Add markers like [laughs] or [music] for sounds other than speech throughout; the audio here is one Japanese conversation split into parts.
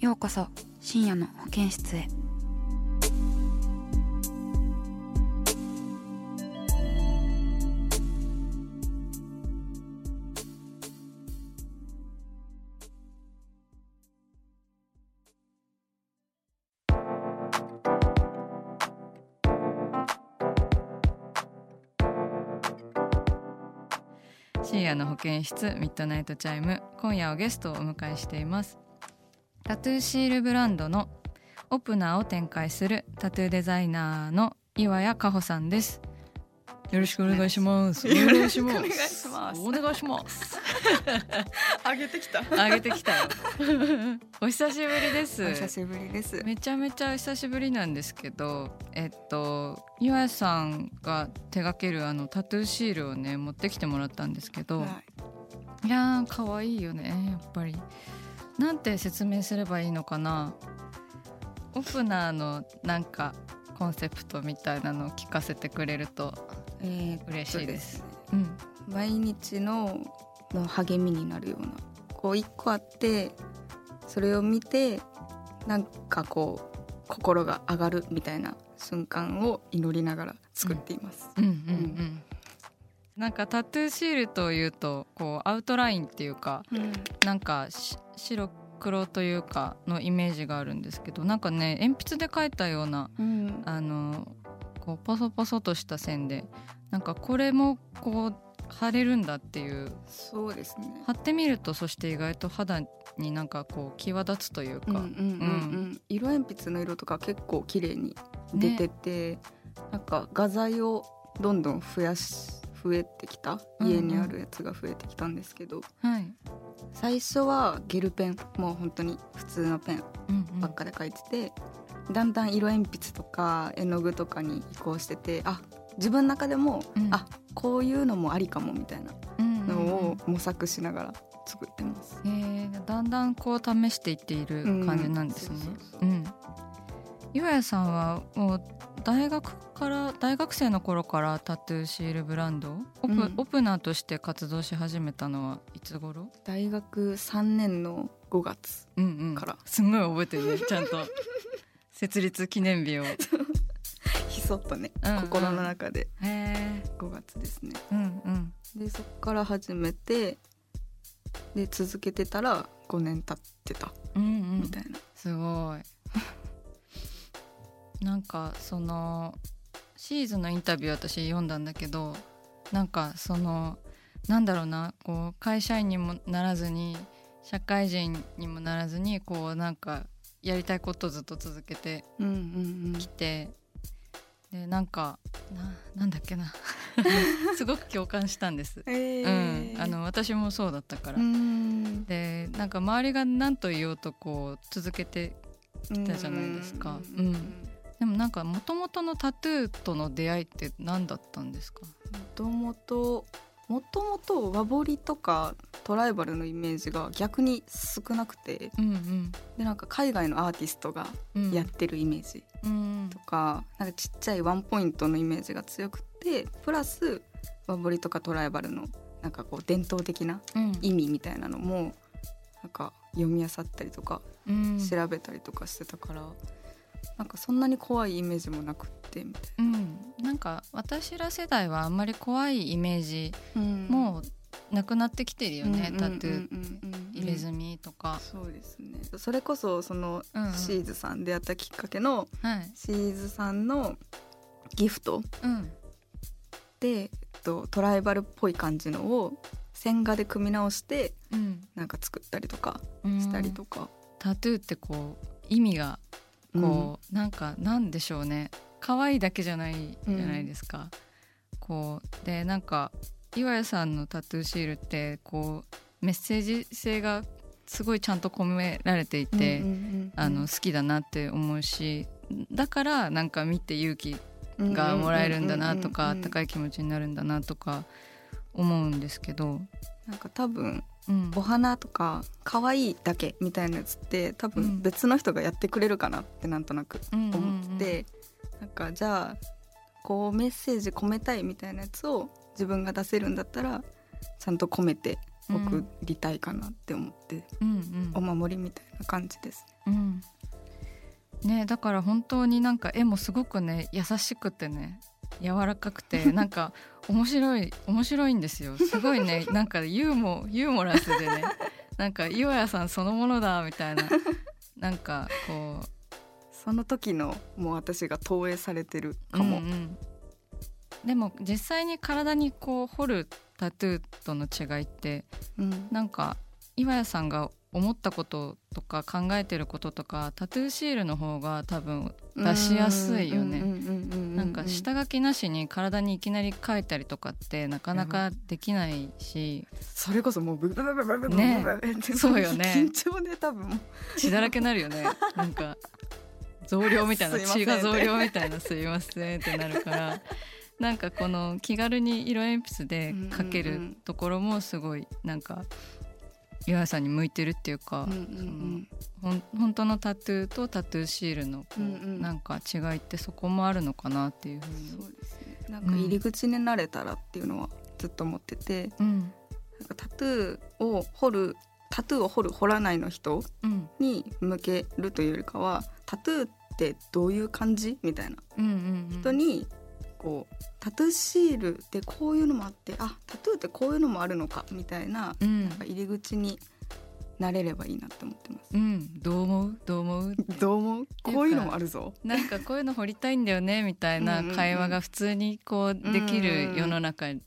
ようこそ深夜の保健室へ。深夜の保健室ミッドナイトチャイム今夜はゲストをお迎えしています。タトゥーシールブランドのオプナーを展開するタトゥーデザイナーの岩谷加穂さんです。よろしくお願いします。お願いしますお願いします。お願いします。[laughs] 上げてきた。上げてきたよ。[laughs] お久しぶりです。お久しぶりです。めちゃめちゃ久しぶりなんですけどえっと岩谷さんが手掛けるあのタトゥーシールをね持ってきてもらったんですけど、はい。い、やー可愛いよねやっぱりなんて説明すればいいのかな？オプナーのなんかコンセプトみたいなのを聞かせてくれるとえー嬉しいです。そうねうん。毎日のの励みになるような。こう一個あってそれを見てなんかこう心が上がるみたいな瞬間を祈りながら作っています。うんうんうんなんかタトゥーシールというとこうアウトラインっていうかうん。なんかし白黒というかのイメージがあるんですけどなんかね鉛筆で描いたようなうん。あのこうポソポソとした線でなんかこれもこう貼れるんだっていう。そうですね。貼ってみるとそして意外と肌になんかこう際立つというか、色鉛筆の色とか結構綺麗に出てて、なんか画材をどんどん増やし増えてきた？うんうん。家にあるやつが増えてきたんですけど、はい、最初はゲルペン。もう本当に普通のペンうんうん。ばっかで描いてて、だんだん色鉛筆とか絵の具とかに移行しててあ自分の中でも、うん。あこういうのもありかもみたいなうんうんのうん。を模索しながら作ってます。えーだんだんこう試していっている感じなんですね。うん。そうそう。そう。うん。岩谷さんはもう大学から大学生の頃からタトゥーシールブランド？オプ,、うん。オプナーとして活動し始めたのはいつ頃？大学3年の5月うんうん。から。すんごい覚えてるねちゃんと。[laughs] 設立記念日を。へ [laughs] ひそっとね、うんうん。心の中でえ。5月ですね。うんうん。でそこから始めてで続けてたら5年経ってた。うんうん。みたいな、すごいなんかそのシーズンのインタビュー私読んだんだけどなんかそのなんだろうなこう会社員にもならずに社会人にもならずにこうなんかやりたいことをずっと続けてうんうんきてでなんかななんだっけな。[laughs] すごく共感したんです。うんえうん、あの私もそうだったから、うん。でなんか周りが何と言おうとこう続けてきたじゃないですか。うん。うんでもなんかもともとのタトゥーとの出会いって何だったんですか？もともともともと和彫りとかトライバルのイメージが逆に少なくて。うんでなんか海外のアーティストがうん。やってるイメージうんとか,、なんかちっちゃいワンポイントのイメージが強くてプラス和彫りとかトライバルのなんかこう伝統的なうん。意味みたいなのもなんか読み漁ったりとかうん。調べたりとかしてたから、なんかそんなに怖いイメージもなくってみたいうん。なんか私ら世代はあんまり怖いイメージな。もうなくなってきてるよね、タトゥーー入れ墨とか、そうですね。それこそそのシーズさん出会ったきっかけのはい。シーズさんのギフトうん。で、えっと、トライバルっぽい感じのを線画で組み直してうん。なんか作ったりとかうん。したりとか、タトゥーってこう意味がこう、なんかなんでしょうね。可愛いだけじゃないじゃないですか、こうでなんか岩屋さんのタトゥーシールってこうメッセージ性がすごいちゃんと込められていて、うんうんうんうん。あの好きだなって思うしだからなんか見て勇気がもらえるんだなとかあったかいい気持ちになるんだなとか思うんですけど、なんか多分うんお花とか可愛いだけみたいなやつって多うん。分別の人がやってくれるかなってなんとなくうん思ってて、なんかじゃあこうメッセージ込めたいみたいなやつを自分が出せるんだったらちゃんと込めて送りたいかなって思って、うんうん。お守りみたいな感じです。うん。ねだから本当になんか絵もすごくね優しくてね柔らかくてなんか面白い面白いんですよ。すごいね。[laughs] なんかユーモユーモラスでね。なんか岩屋さんそのものだみたいな。なんかこう。その時のもう私が投影されてるかも。うんうん。でも実際に体にこう彫るタトゥーとの違いってうん。なんか岩屋さんが思ったこととか考えてることとかタトゥーシールの方が多分出しやすいよね。ななんか下書きなしに体にいきなり書いたりとかってなかなかできないし。それこそもうブブブブブブブブ [laughs] そうよね。緊張で多分。血だらけになるよね。なんか増量みたいな血が増量みたいなすいませんってなるから。なんかこの気軽に色鉛筆で描けるうんうんうんところもすごいなんか岩井さんに向いてるっていうか、うんうんほん本当のタトゥーとタトゥーシールのこう、うんうん。なんか違いってそこもあるのかなっていうふううんに。そうですね。なんか入り口になれたらっていうのはずっと思ってて。うん。なんかタトゥーを彫るタトゥーを彫る彫らないの人うん。に向けるというよりかはタトゥーってどういう感じみたいな。人にこうタトゥーシールってこういうのもあってあタトゥーってこういうのもあるのかみたいなうんなんか入り口になれればいいなって思ってます。うん、どう思う？どう思う？どう思う？こういうのもあるぞ。なんかこういうの掘りたいんだよねみたいな会話が普通にこうできる世の中に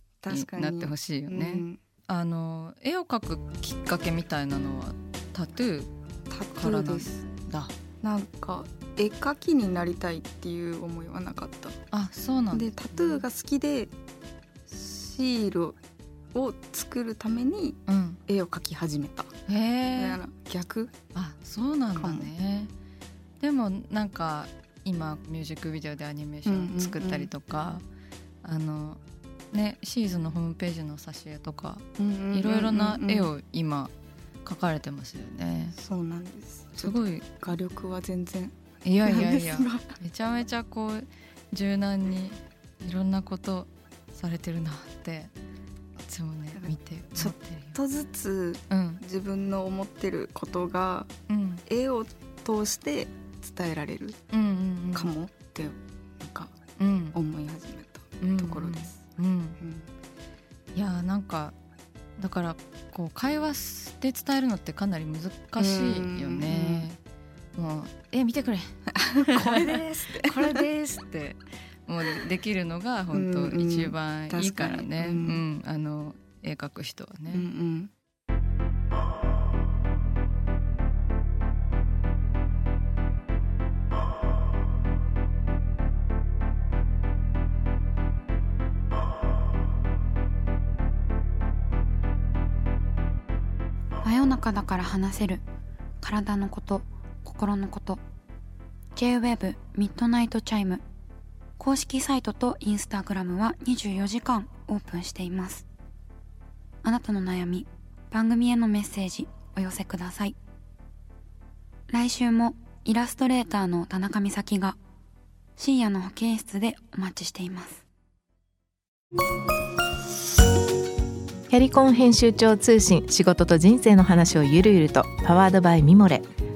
なってほしいよね。うんあの絵を描くきっかけみたいなのはタトゥータトゥーです。だ。なんか絵描きになりたいっていう思いはなかった。あそうなんだ。でタトゥーが好きでシールを作るためにうん。絵を描き始めた。へみえたい。な逆？あそうなんだね。でもなんか今ミュージックビデオでアニメーション作ったりとか、あのねシーズンのホームページの挿絵とかいろいろな絵を今描かれてますよね。そうなんです。すごい画力は全然いやいやいやめちゃめちゃこう柔軟にいろんなことされてるなっていつもね見てちょ思っとずつうん。自分の思ってることがうん。絵を通して伝えられるうんうんうん。かもってなんかうん。思い始めたうんところです。うんうんいやーなんかだからこう会話で伝えるのってかなり難しいよね。もうえ見てくれ。[laughs] これですって。これですって。もうできるのが本当一番いいからね。うん、あの絵描く人はね。うんうん。真夜中だから話せる。体のこと心のこと。J-WEB ミッドナイトチャイム。公式サイトとインスタグラムは24時間オープンしています。あなたの悩み番組へのメッセージお寄せください。来週もイラストレーターの田中美咲が深夜の保健室でお待ちしています。キャリコン編集長通信仕事と人生の話をゆるゆるとパワードバイミモレ